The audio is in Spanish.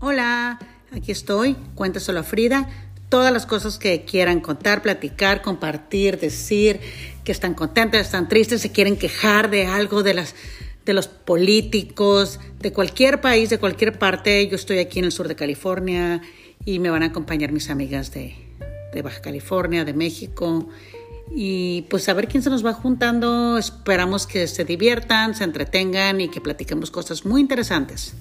Hola, aquí estoy, cuéntaselo a Frida. Todas las cosas que quieran contar, platicar, compartir, decir, que están contentas, están tristes, se quieren quejar de algo de las de los políticos, de cualquier país, de cualquier parte. Yo estoy aquí en el sur de California y me van a acompañar mis amigas de, de Baja California, de México. Y pues a ver quién se nos va juntando. Esperamos que se diviertan, se entretengan y que platiquemos cosas muy interesantes.